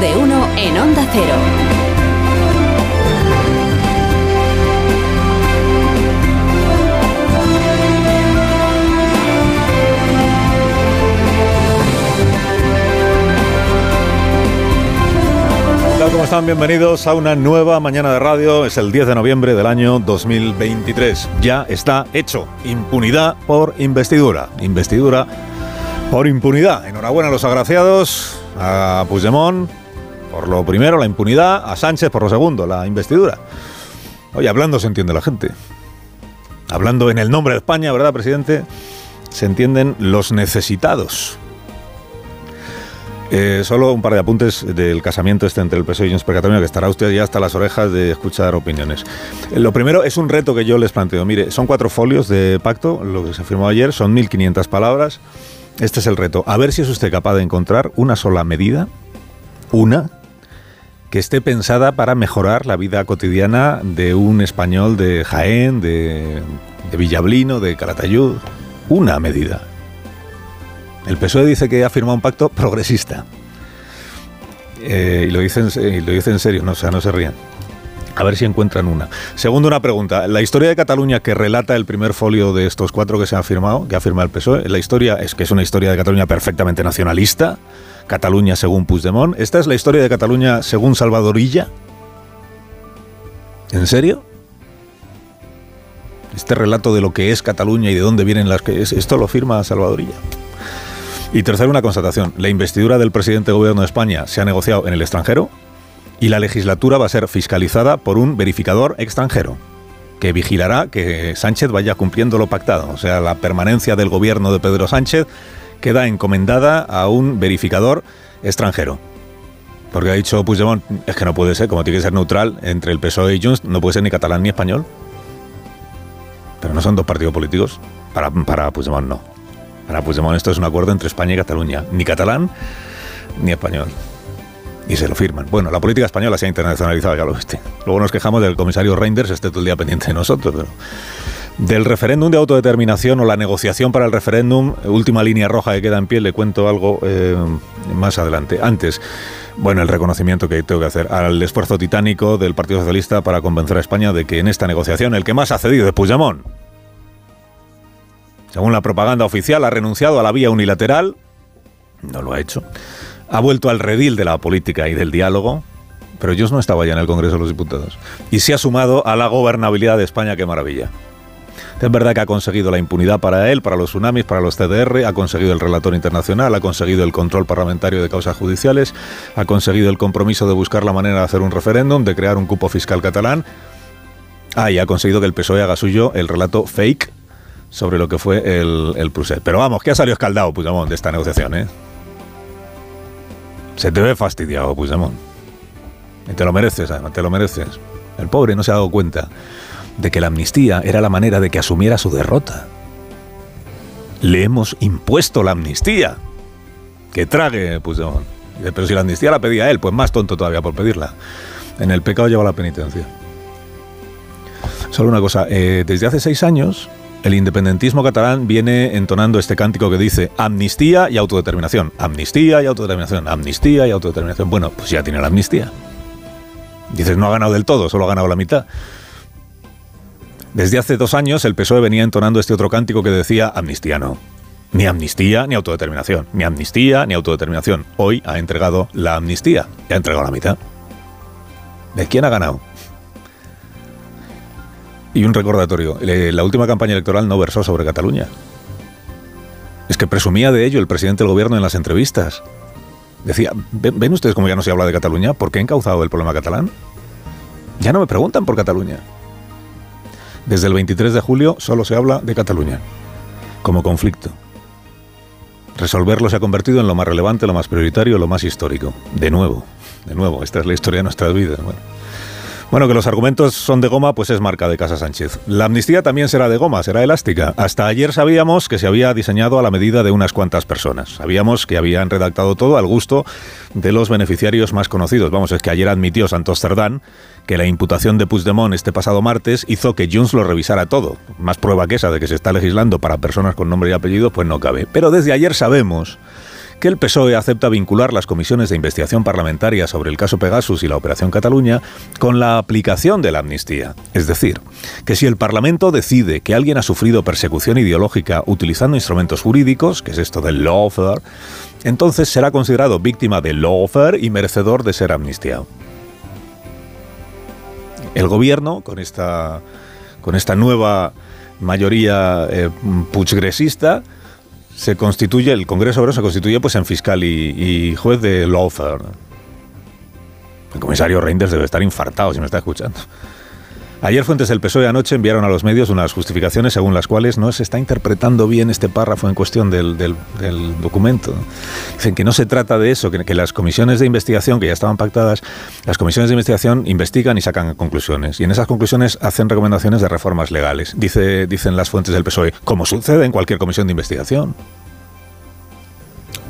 De uno en Onda Cero. ¿Cómo están? Bienvenidos a una nueva mañana de radio. Es el 10 de noviembre del año 2023. Ya está hecho. Impunidad por investidura. Investidura por impunidad. Enhorabuena a los agraciados, a Puigdemont por lo primero, la impunidad, a Sánchez por lo segundo, la investidura. Oye, hablando se entiende la gente. Hablando en el nombre de España, ¿verdad, presidente? Se entienden los necesitados. Eh, solo un par de apuntes del casamiento este entre el PSOE y Junts per que estará usted ya hasta las orejas de escuchar opiniones. Eh, lo primero es un reto que yo les planteo. Mire, son cuatro folios de pacto, lo que se firmó ayer, son 1.500 palabras. Este es el reto. A ver si es usted capaz de encontrar una sola medida, una, que esté pensada para mejorar la vida cotidiana de un español de Jaén, de, Villablino, de Calatayud. Una medida. El PSOE dice que ha firmado un pacto progresista. Eh, y, lo dicen, lo dice en serio, no, o sea, no se rían. A ver si encuentran una. Segundo, una pregunta. La historia de Cataluña que relata el primer folio de estos cuatro que se han firmado, que ha firmado el PSOE, la historia es que es una historia de Cataluña perfectamente nacionalista. Cataluña según Puigdemont. ¿Esta es la historia de Cataluña según Salvadorilla? ¿En serio? Este relato de lo que es Cataluña y de dónde vienen las que es, esto lo firma Salvadorilla. Y tercero, una constatación. La investidura del presidente de gobierno de España se ha negociado en el extranjero y la legislatura va a ser fiscalizada por un verificador extranjero que vigilará que Sánchez vaya cumpliendo lo pactado. O sea, la permanencia del gobierno de Pedro Sánchez queda encomendada a un verificador extranjero. Porque ha dicho Puigdemont, es que no puede ser, como tiene que ser neutral entre el PSOE y Junts, no puede ser ni catalán ni español. Pero no son dos partidos políticos. Para, para Puigdemont no. Para Puigdemont esto es un acuerdo entre España y Cataluña. Ni catalán ni español. Y se lo firman. Bueno, la política española se ha internacionalizado, ya lo viste. Luego nos quejamos del comisario Reinders, esté todo el día pendiente de nosotros, pero... Del referéndum de autodeterminación o la negociación para el referéndum, última línea roja que queda en pie, le cuento algo eh, más adelante. Antes, bueno, el reconocimiento que tengo que hacer al esfuerzo titánico del Partido Socialista para convencer a España de que en esta negociación el que más ha cedido es Puigdemont. Según la propaganda oficial, ha renunciado a la vía unilateral, no lo ha hecho, ha vuelto al redil de la política y del diálogo, pero yo no estaba ya en el Congreso de los Diputados, y se ha sumado a la gobernabilidad de España, qué maravilla. Es verdad que ha conseguido la impunidad para él, para los tsunamis, para los CDR, ha conseguido el relator internacional, ha conseguido el control parlamentario de causas judiciales, ha conseguido el compromiso de buscar la manera de hacer un referéndum, de crear un cupo fiscal catalán. Ah, y ha conseguido que el PSOE haga suyo el relato fake sobre lo que fue el, el Prusset. Pero vamos, que ha salido escaldado Puigdemont de esta negociación, ¿eh? Se te ve fastidiado, Puigdemont. Y te lo mereces, además, te lo mereces. El pobre no se ha dado cuenta de que la amnistía era la manera de que asumiera su derrota. Le hemos impuesto la amnistía. Que trague, Puigdemont. Pero si la amnistía la pedía él, pues más tonto todavía por pedirla. En el pecado lleva la penitencia. Solo una cosa, eh, desde hace seis años el independentismo catalán viene entonando este cántico que dice amnistía y autodeterminación, amnistía y autodeterminación, amnistía y autodeterminación. Bueno, pues ya tiene la amnistía. Dices, no ha ganado del todo, solo ha ganado la mitad. Desde hace dos años el PSOE venía entonando este otro cántico que decía amnistía no. Ni amnistía ni autodeterminación. Ni amnistía ni autodeterminación. Hoy ha entregado la amnistía. Y ha entregado la mitad. ¿De quién ha ganado? Y un recordatorio. La última campaña electoral no versó sobre Cataluña. Es que presumía de ello el presidente del gobierno en las entrevistas. Decía, ¿ven, ustedes cómo ya no se habla de Cataluña? ¿Por qué ha encauzado el problema catalán? Ya no me preguntan por Cataluña. Desde el 23 de julio solo se habla de Cataluña, como conflicto. Resolverlo se ha convertido en lo más relevante, lo más prioritario, lo más histórico. De nuevo, de nuevo, esta es la historia de nuestras vidas. Bueno. Bueno, que los argumentos son de goma, pues es marca de Casa Sánchez. La amnistía también será de goma, será elástica. Hasta ayer sabíamos que se había diseñado a la medida de unas cuantas personas. Sabíamos que habían redactado todo al gusto de los beneficiarios más conocidos. Vamos, es que ayer admitió Santos Cerdán que la imputación de Puigdemont este pasado martes hizo que Junts lo revisara todo. Más prueba que esa de que se está legislando para personas con nombre y apellido, pues no cabe. Pero desde ayer sabemos que el PSOE acepta vincular las comisiones de investigación parlamentaria sobre el caso Pegasus y la Operación Cataluña con la aplicación de la amnistía. Es decir, que si el Parlamento decide que alguien ha sufrido persecución ideológica utilizando instrumentos jurídicos, que es esto del lawfare, entonces será considerado víctima de lawfare y merecedor de ser amnistiado. El gobierno, con esta, con esta nueva mayoría eh, puchgresista, se constituye, el Congreso ahora se constituye pues en fiscal y, juez de lawfare. El comisario Reinders debe estar infartado si me está escuchando. Ayer fuentes del PSOE anoche enviaron a los medios unas justificaciones según las cuales no se está interpretando bien este párrafo en cuestión del, documento. Dicen que no se trata de eso, que, que, las comisiones de investigación que ya estaban pactadas, las comisiones de investigación investigan y sacan conclusiones. Y en esas conclusiones hacen recomendaciones de reformas legales. Dice, dicen las fuentes del PSOE, como sucede en cualquier comisión de investigación.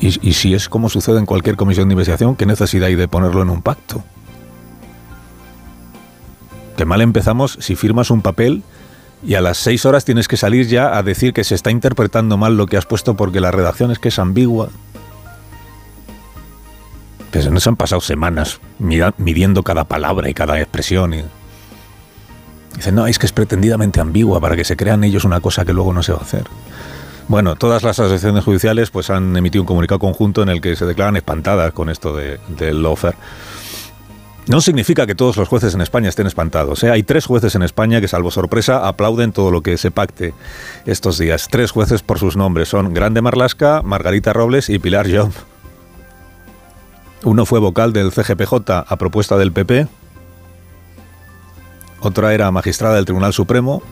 Y, y si es como sucede en cualquier comisión de investigación, ¿qué necesidad hay de ponerlo en un pacto? Que mal empezamos si firmas un papel y a las seis horas tienes que salir ya a decir que se está interpretando mal lo que has puesto porque la redacción es que es ambigua. Que se nos han pasado semanas midiendo cada palabra y cada expresión. Y... Dicen, no, es que es pretendidamente ambigua para que se crean ellos una cosa que luego no se va a hacer. Bueno, todas las asociaciones judiciales pues han emitido un comunicado conjunto en el que se declaran espantadas con esto del de, offer. No significa que todos los jueces en España estén espantados. ¿eh? Hay tres jueces en España que, salvo sorpresa, aplauden todo lo que se pacte estos días. Tres jueces por sus nombres son Grande Marlasca, Margarita Robles y Pilar Job. Uno fue vocal del CGPJ a propuesta del PP. Otra era magistrada del Tribunal Supremo.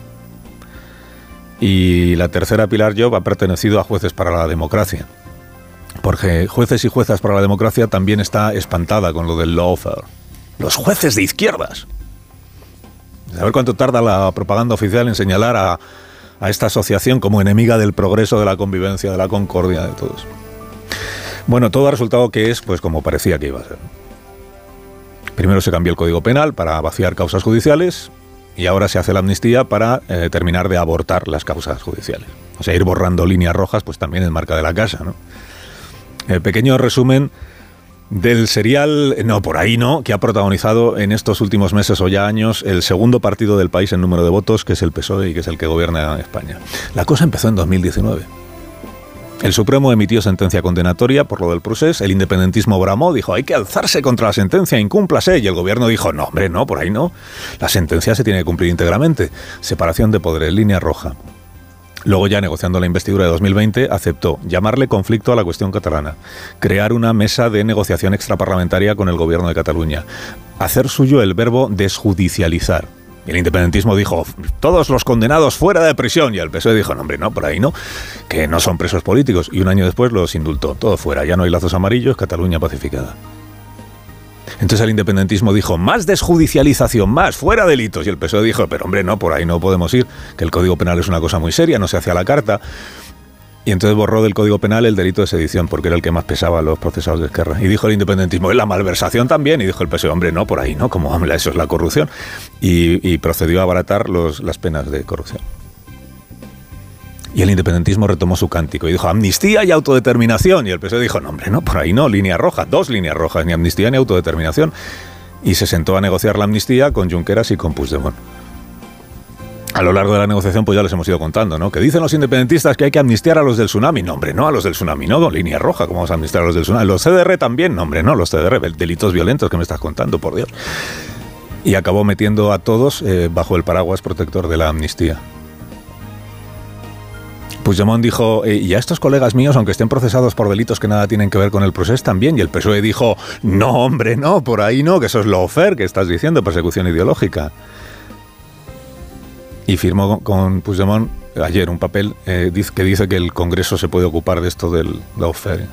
Y la tercera, Pilar Job, ha pertenecido a Jueces para la Democracia. Porque Jueces y Juezas para la Democracia también está espantada con lo del lawfare los jueces de izquierdas. A ver cuánto tarda la propaganda oficial en señalar a, esta asociación como enemiga del progreso, de la convivencia, de la concordia, de todos. Bueno, todo ha resultado que es pues como parecía que iba a ser. Primero se cambió el Código Penal para vaciar causas judiciales y ahora se hace la amnistía para eh, terminar de abortar las causas judiciales. O sea, ir borrando líneas rojas pues también en marca de la casa. ¿no? El pequeño resumen del serial, no, por ahí no, que ha protagonizado en estos últimos meses o ya años el segundo partido del país en número de votos, que es el PSOE y que es el que gobierna España. La cosa empezó en 2019. El Supremo emitió sentencia condenatoria por lo del procés, el independentismo bramó, dijo hay que alzarse contra la sentencia, incúmplase, y el gobierno dijo no, hombre, no, por ahí no. La sentencia se tiene que cumplir íntegramente. Separación de poderes, línea roja. Luego ya negociando la investidura de 2020 aceptó llamarle conflicto a la cuestión catalana, crear una mesa de negociación extraparlamentaria con el gobierno de Cataluña, hacer suyo el verbo desjudicializar. el independentismo dijo, todos los condenados fuera de prisión. Y el PSOE dijo, no, hombre, no, por ahí no, que no son presos políticos. Y un año después los indultó, todo fuera, ya no hay lazos amarillos, Cataluña pacificada. Entonces el independentismo dijo, más desjudicialización, más, fuera delitos. Y el PSOE dijo, pero hombre, no, por ahí no podemos ir, que el Código Penal es una cosa muy seria, no se hace a la carta. Y entonces borró del Código Penal el delito de sedición, porque era el que más pesaba a los procesados de izquierda. Y dijo el independentismo, es la malversación también. Y dijo el PSOE, hombre, no, por ahí no, como eso es la corrupción. Y, procedió a abaratar las penas de corrupción. Y el independentismo retomó su cántico y dijo amnistía y autodeterminación. Y el PSOE dijo, no, hombre, no, por ahí no, línea roja, dos líneas rojas, ni amnistía ni autodeterminación. Y se sentó a negociar la amnistía con Junqueras y con Puigdemont. A lo largo de la negociación, pues ya les hemos ido contando, ¿no? Que dicen los independentistas que hay que amnistiar a los del tsunami. No, hombre, no, a los del tsunami, no, línea roja, ¿cómo vamos a amnistiar a los del tsunami? Los CDR también, no, hombre, no, los CDR, delitos violentos que me estás contando, por Dios. Y acabó metiendo a todos eh, bajo el paraguas protector de la amnistía. Puigdemont dijo, eh, y a estos colegas míos, aunque estén procesados por delitos que nada tienen que ver con el proceso, también. Y el PSOE dijo, no, hombre, no, por ahí no, que eso es lo fair que estás diciendo, persecución ideológica. Y firmó con Puigdemont ayer un papel eh, que dice que el Congreso se puede ocupar de esto del lawfare.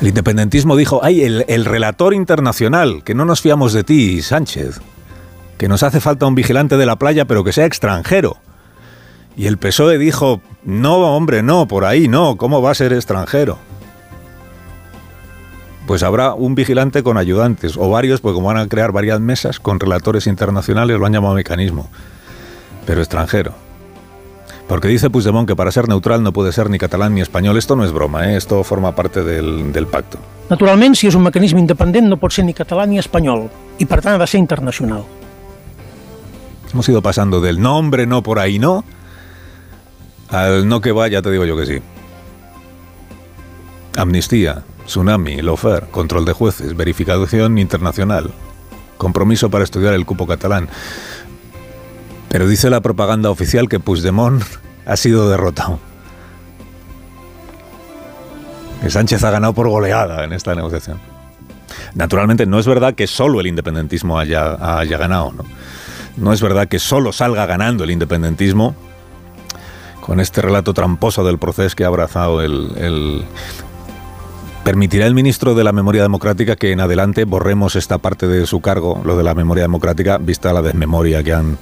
El independentismo dijo, ay, el relator internacional, que no nos fiamos de ti, Sánchez, que nos hace falta un vigilante de la playa, pero que sea extranjero. Y el PSOE dijo, no, hombre, no, por ahí no, ¿cómo va a ser extranjero? Pues habrá un vigilante con ayudantes, o varios, porque como van a crear varias mesas con relatores internacionales, lo han llamado mecanismo, pero extranjero. Porque dice Puigdemont que para ser neutral no puede ser ni catalán ni español. Esto no es broma, ¿eh? esto forma parte del, del pacto. Naturalment, si és un mecanisme independent, no pot ser ni català ni espanyol, i per tant ha de ser internacional. Hemos ido pasando del no, hombre, no, por ahí no, al no que va, ya te digo yo que sí. Amnistía, tsunami, lofer, control de jueces, verificación internacional, compromiso para estudiar el cupo catalán. Pero dice la propaganda oficial que Puigdemont ha sido derrotado. Que Sánchez ha ganado por goleada en esta negociación. Naturalmente no es verdad que solo el independentismo haya, haya ganado. ¿no? no es verdad que solo salga ganando el independentismo con este relato tramposo del proceso que ha abrazado el, ¿Permitirá el ministro de la Memoria Democrática que en adelante borremos esta parte de su cargo, lo de la memoria democrática, vista la desmemoria que han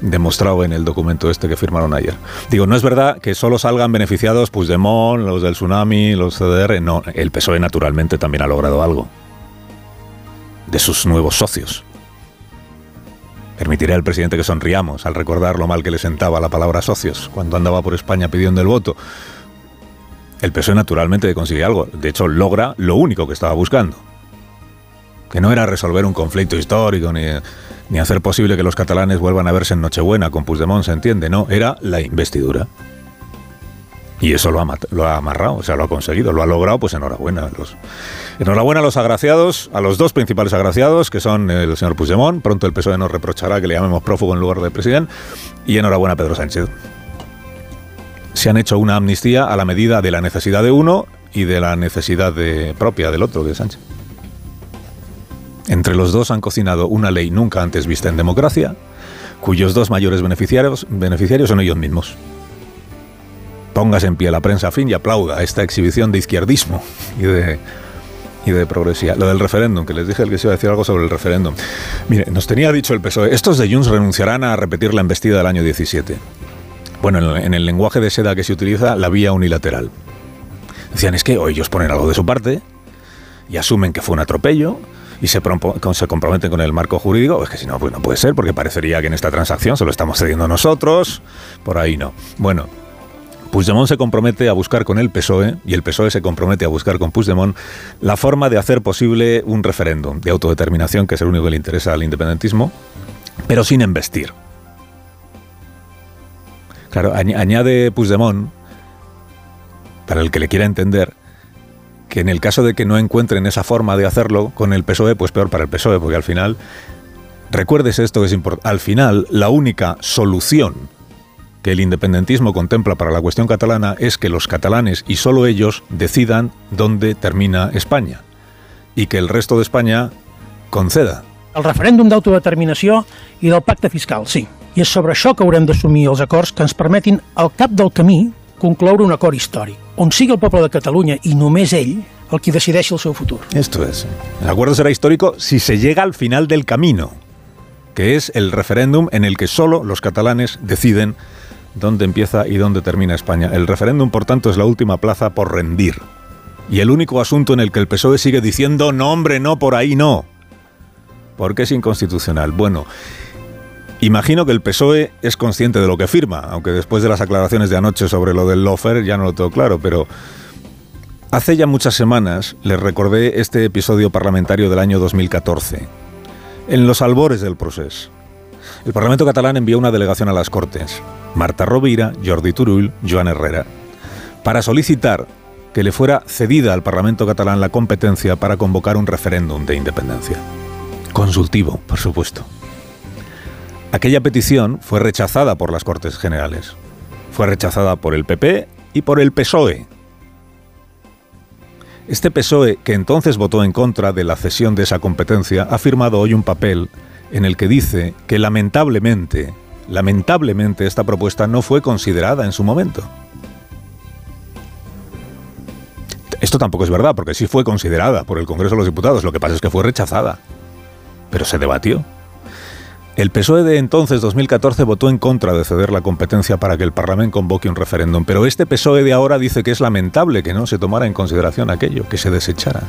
demostrado en el documento este que firmaron ayer. Digo, no es verdad que solo salgan beneficiados Puigdemont, los del tsunami, los CDR. No, el PSOE naturalmente también ha logrado algo de sus nuevos socios. Permitiré al presidente que sonriamos al recordar lo mal que le sentaba la palabra socios cuando andaba por España pidiendo el voto. El PSOE naturalmente consigue algo. De hecho, logra lo único que estaba buscando. Que no era resolver un conflicto histórico ni hacer posible que los catalanes vuelvan a verse en Nochebuena con Puigdemont, se entiende, no, era la investidura. Y eso lo ha, lo ha amarrado, o sea, lo ha conseguido, lo ha logrado, pues enhorabuena. Los, enhorabuena a los agraciados, a los dos principales agraciados, que son el señor Puigdemont, pronto el PSOE nos reprochará que le llamemos prófugo en lugar de presidente, y enhorabuena a Pedro Sánchez. Se han hecho una amnistía a la medida de la necesidad de uno y de la necesidad de, propia del otro, es Sánchez. Entre los dos han cocinado una ley nunca antes vista en democracia, cuyos dos mayores beneficiarios, beneficiarios son ellos mismos. Póngase en pie la prensa fin y aplauda esta exhibición de izquierdismo y de, y de progresía. Lo del referéndum, que les dije que se iba a decir algo sobre el referéndum. Mire, nos tenía dicho el PSOE, estos de Junts renunciarán a repetir la embestida del año 17. Bueno, en el lenguaje de seda que se utiliza, la vía unilateral. Decían, es que o ellos ponen algo de su parte y asumen que fue un atropello, y se, se comprometen con el marco jurídico, es que si no, pues no puede ser, porque parecería que en esta transacción se lo estamos cediendo nosotros, por ahí no. Bueno, Puigdemont se compromete a buscar con el PSOE y el PSOE se compromete a buscar con Puigdemont la forma de hacer posible un referéndum de autodeterminación, que es el único que le interesa al independentismo, pero sin embestir. Claro, añade Puigdemont, para el que le quiera entender, que en el caso de que no encuentren esa forma de hacerlo con el PSOE, pues peor para el PSOE, porque al final, recuerdes esto que es importante, al final la única solución que el independentismo contempla para la cuestión catalana es que los catalanes y solo ellos decidan dónde termina España y que el resto de España conceda. El referèndum d'autodeterminació i del pacte fiscal, sí. I és sobre això que haurem d'assumir els acords que ens permetin, al cap del camí, concloure un acord històric, on sigui el poble de Catalunya i només ell el qui decideixi el seu futur. Esto es. El acuerdo será histórico si se llega al final del camino, que es el referéndum en el que solo los catalanes deciden dónde empieza y dónde termina España. El referéndum, por tanto, es la última plaza por rendir. Y el único asunto en el que el PSOE sigue diciendo, no hombre, no, por ahí no. Porque es inconstitucional. Bueno, Imagino que el PSOE es consciente de lo que firma, aunque después de las aclaraciones de anoche sobre lo del lofer ya no lo tengo claro, pero hace ya muchas semanas les recordé este episodio parlamentario del año 2014, en los albores del proceso. El Parlamento catalán envió una delegación a las Cortes, Marta Rovira, Jordi Turull, Joan Herrera, para solicitar que le fuera cedida al Parlamento catalán la competencia para convocar un referéndum de independencia. Consultivo, por supuesto. Aquella petición fue rechazada por las Cortes Generales. Fue rechazada por el PP y por el PSOE. Este PSOE, que entonces votó en contra de la cesión de esa competencia, ha firmado hoy un papel en el que dice que lamentablemente, lamentablemente esta propuesta no fue considerada en su momento. Esto tampoco es verdad, porque sí fue considerada por el Congreso de los Diputados, lo que pasa es que fue rechazada. Pero se debatió. El PSOE de entonces, 2014, votó en contra de ceder la competencia para que el Parlamento convoque un referéndum, pero este PSOE de ahora dice que es lamentable que no se tomara en consideración aquello, que se desechara.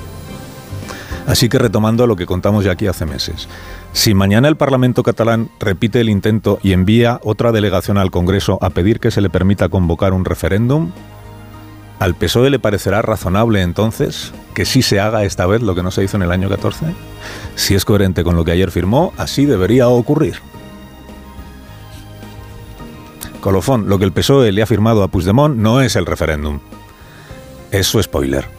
Así que retomando lo que contamos ya aquí hace meses, si mañana el Parlamento catalán repite el intento y envía otra delegación al Congreso a pedir que se le permita convocar un referéndum, ¿al PSOE le parecerá razonable entonces que sí se haga esta vez lo que no se hizo en el año 14? Si es coherente con lo que ayer firmó, así debería ocurrir. Colofón, lo que el PSOE le ha firmado a Puigdemont no es el referéndum. Es su spoiler.